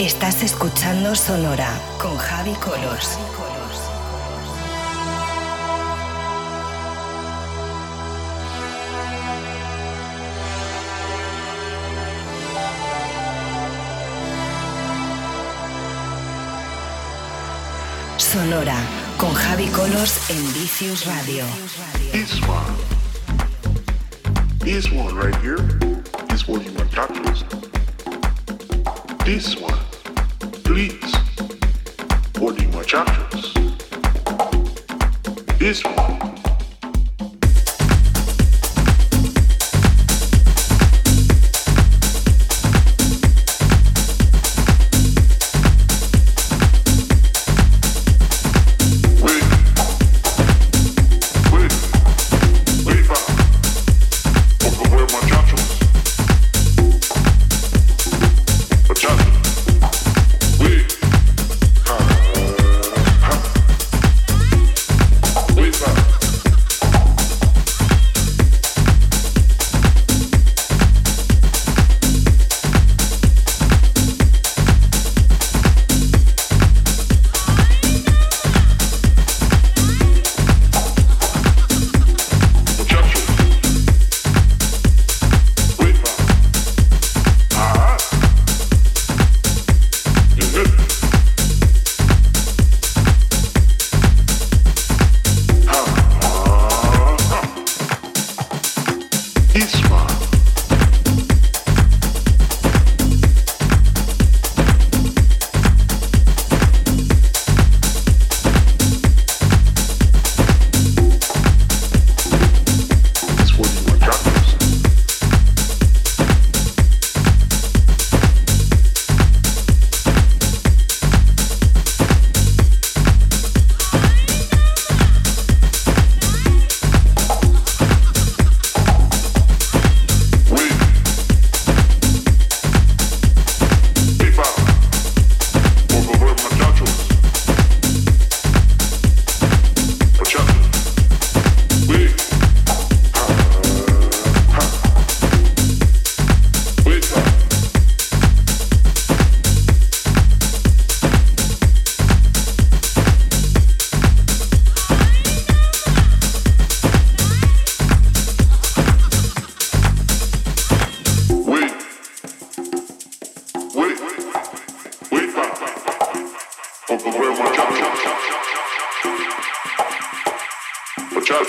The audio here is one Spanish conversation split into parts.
Estás escuchando Sonora con Javi Colors. Sonora con Javi Colors en Vicious Radio. This one. This one right here is what you want to This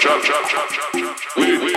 chop, chop, chop, chop, chop, chop, chop,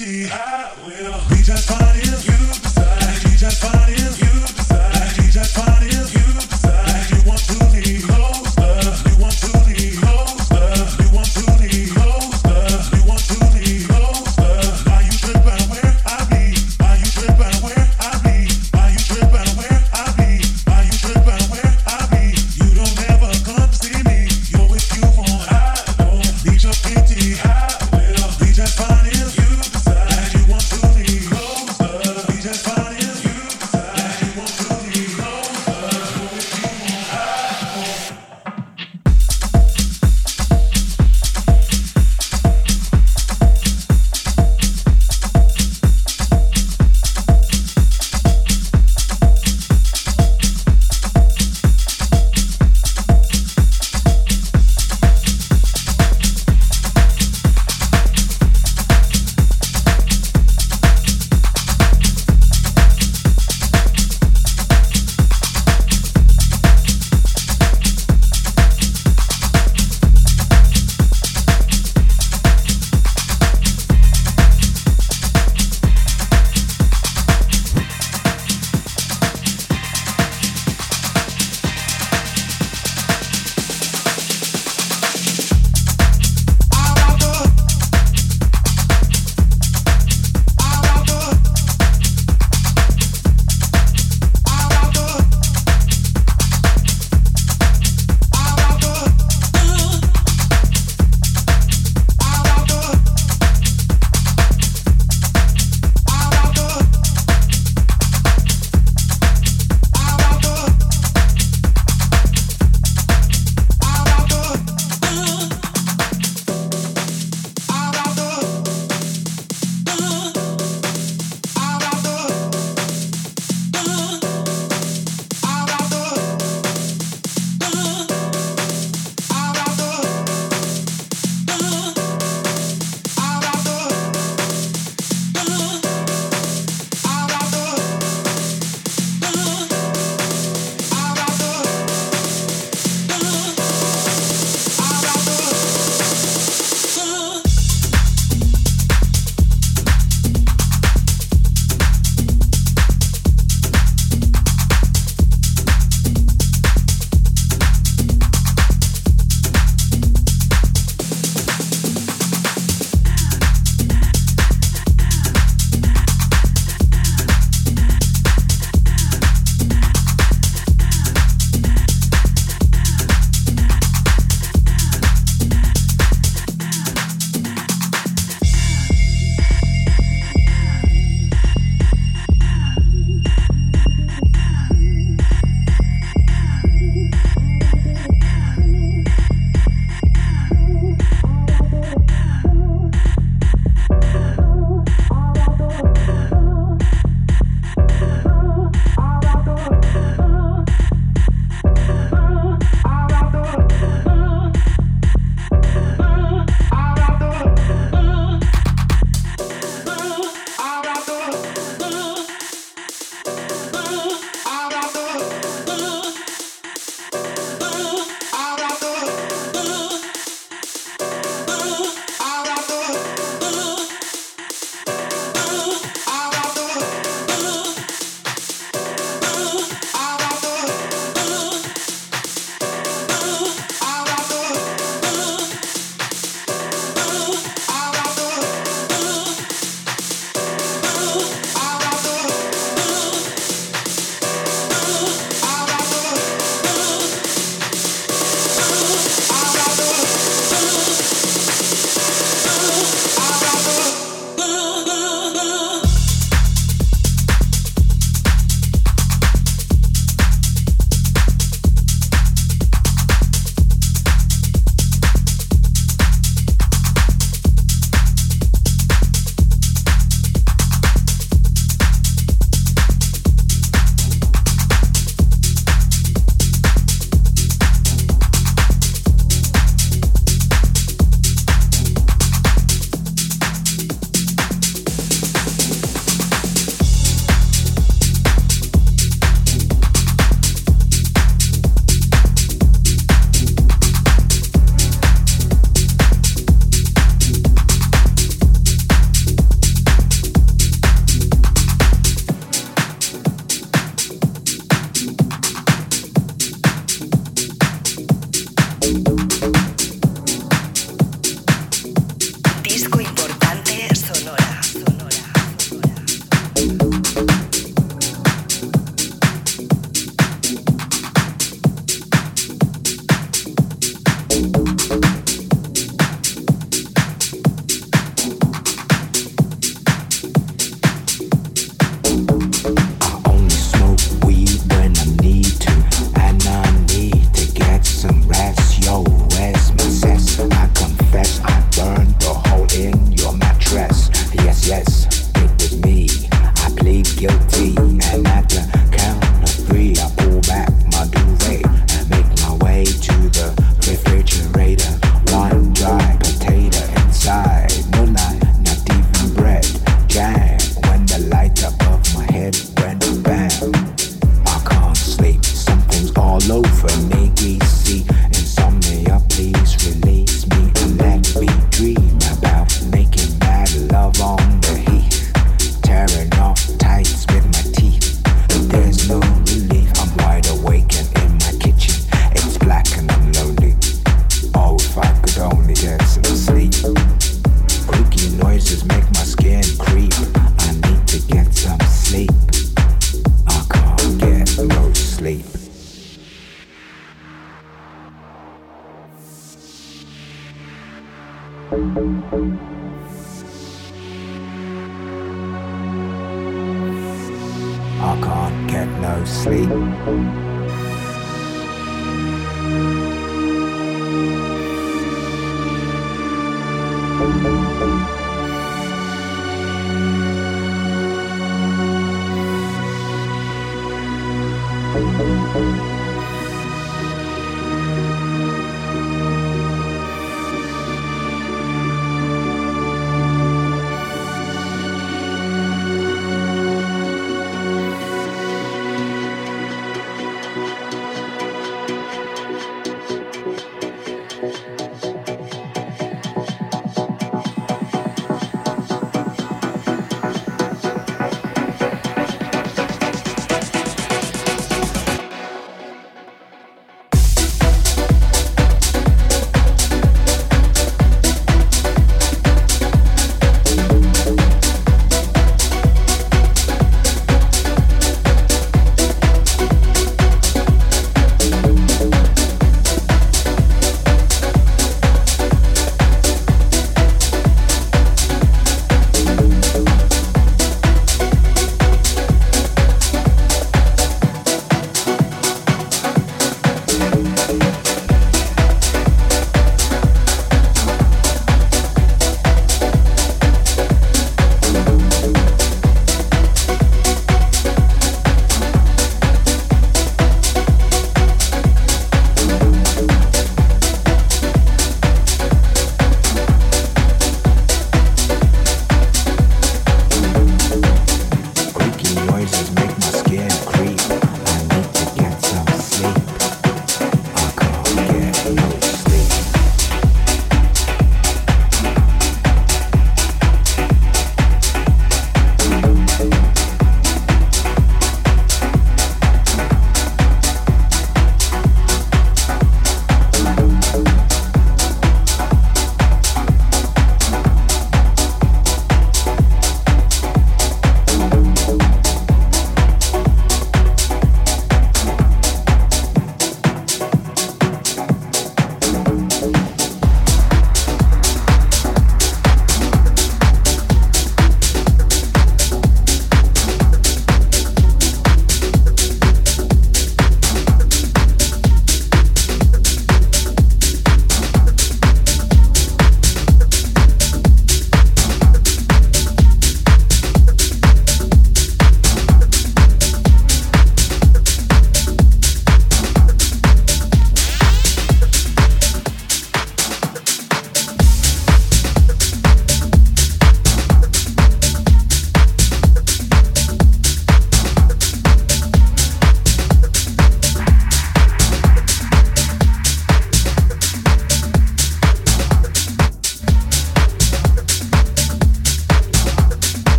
you want to leave closer.